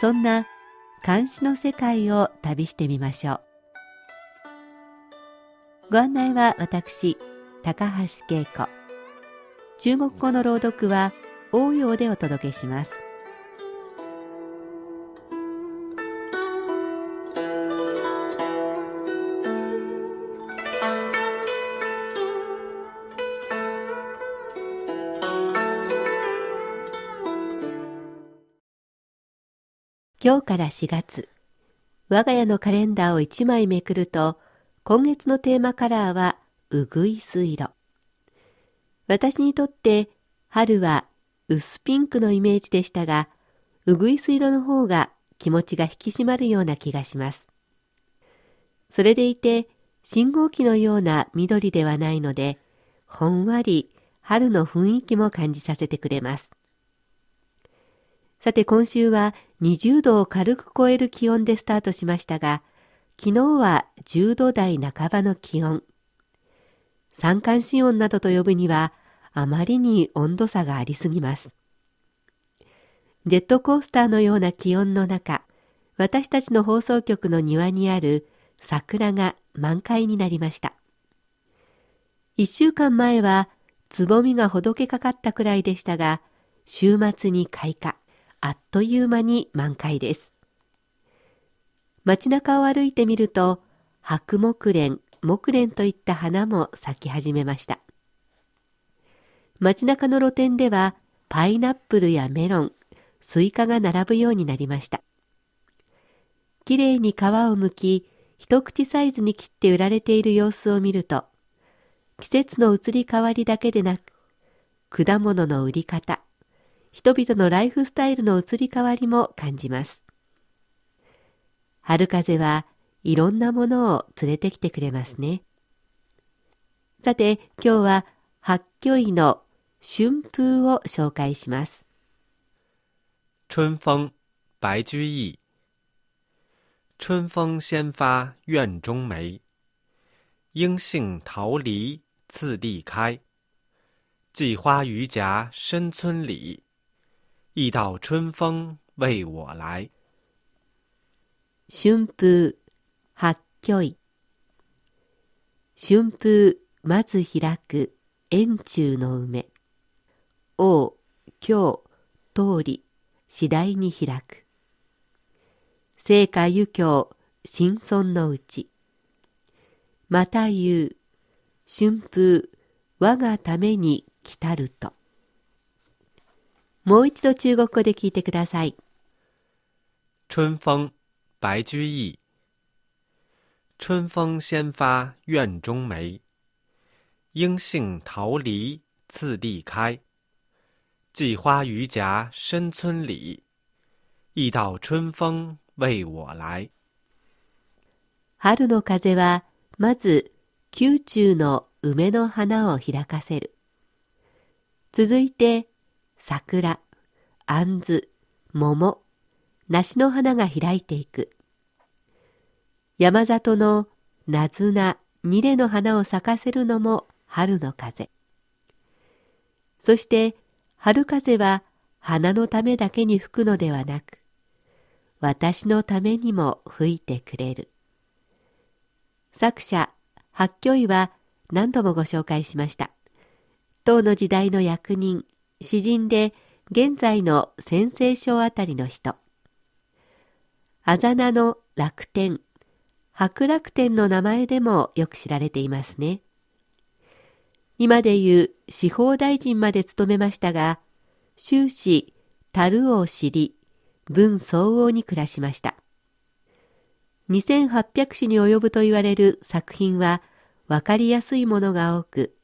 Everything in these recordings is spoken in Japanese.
そんな監視の世界を旅してみましょう。ご案内は私、高橋恵子。中国語の朗読は応用でお届けします。今日から4月、我が家のカレンダーを1枚めくると、今月のテーマカラーはうぐいす色。私にとって春は薄ピンクのイメージでしたが、うぐいす色の方が気持ちが引き締まるような気がします。それでいて、信号機のような緑ではないので、ほんわり春の雰囲気も感じさせてくれます。さて今週は20度を軽く超える気温でスタートしましたが、昨日は10度台半ばの気温。三寒四温などと呼ぶには、あまりに温度差がありすぎます。ジェットコースターのような気温の中、私たちの放送局の庭にある桜が満開になりました。一週間前はつぼみがほどけかかったくらいでしたが、週末に開花。あっという間に満開です。街中を歩いてみると、白木蓮、木蓮といった花も咲き始めました。街中の露店では、パイナップルやメロン、スイカが並ぶようになりました。きれいに皮を剥き、一口サイズに切って売られている様子を見ると、季節の移り変わりだけでなく、果物の売り方、人々のライフスタイルの移り変わりも感じます。春風はいろんなものを連れてきてくれますね。さて、今日は八居医の春風を紹介します。春風、白居易。春風先发院中梅，应杏桃梨次第开。寄花于夹深村里。一道春風為我來。春風、八居い。春風、まず開く、円柱の梅。王、今日、通り、次第に開く。聖火湯教、新村のうち。また言う、春風、我がために来たると。もう一度中国語で聞いてください。春風、白居易。春風先发院中梅，应杏桃梨次第开。寄花于夹深村里，一道春風為我來。春の風はまず宮中の梅の花を開かせる。続いて桜、杏子、桃、梨の花が開いていく。山里のなずな、ニレの花を咲かせるのも春の風。そして春風は花のためだけに吹くのではなく、私のためにも吹いてくれる。作者、八居医は何度もご紹介しました。唐の時代の役人、詩人で現在の先西省あたりの人。あざなの楽天、白楽天の名前でもよく知られていますね。今で言う司法大臣まで務めましたが、終始、樽を知り、文相応に暮らしました。2800種に及ぶと言われる作品は分かりやすいものが多く、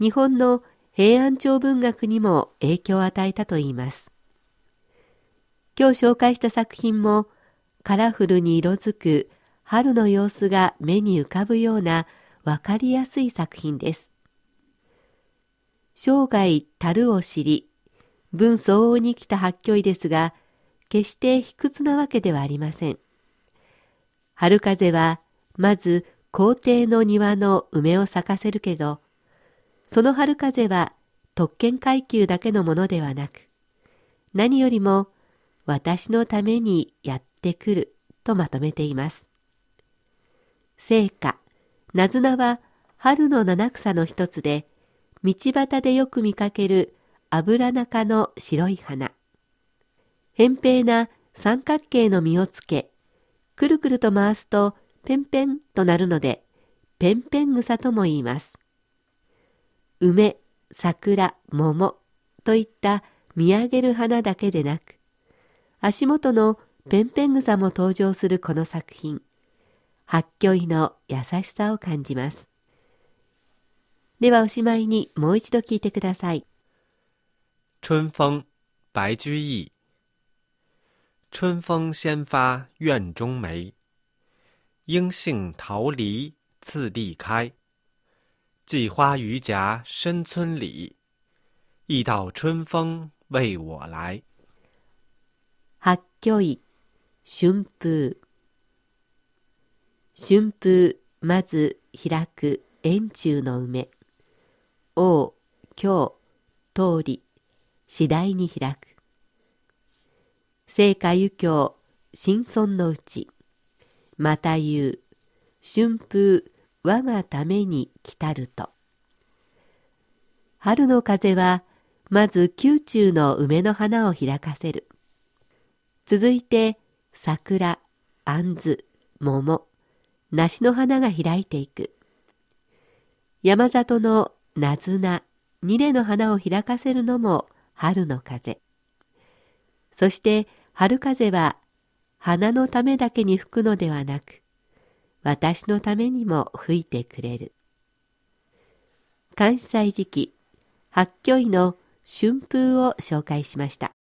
日本の平安朝文学にも影響を与えたといいます。今日紹介した作品もカラフルに色づく春の様子が目に浮かぶようなわかりやすい作品です。生涯樽を知り、文相応に来た八虚意ですが、決して卑屈なわけではありません。春風は、まず皇帝の庭の梅を咲かせるけど、その春風は特権階級だけのものではなく、何よりも私のためにやってくるとまとめています。聖歌、なずなは春の七草の一つで、道端でよく見かける油中の白い花。扁平な三角形の実をつけ、くるくると回すとペンペンとなるので、ペンペン草とも言います。梅、桜、桃といった見上げる花だけでなく、足元のペンペン草も登場するこの作品。八虚意の優しさを感じます。ではおしまいにもう一度聞いてください。春風、白居易。春風先发院中梅，应杏桃梨次第开。寄花于夹深村里，一道春风为我来。八虚意、春風。春風まず開く円柱の梅王京通り次第に開く聖火湯教新村のうちまた言う春風我がために来たると春の風はまず宮中の梅の花を開かせる続いて桜、杏子、桃、梨の花が開いていく。山里のなずな、二レの花を開かせるのも春の風。そして春風は花のためだけに吹くのではなく、私のためにも吹いてくれる。関西時期、八居の春風を紹介しました。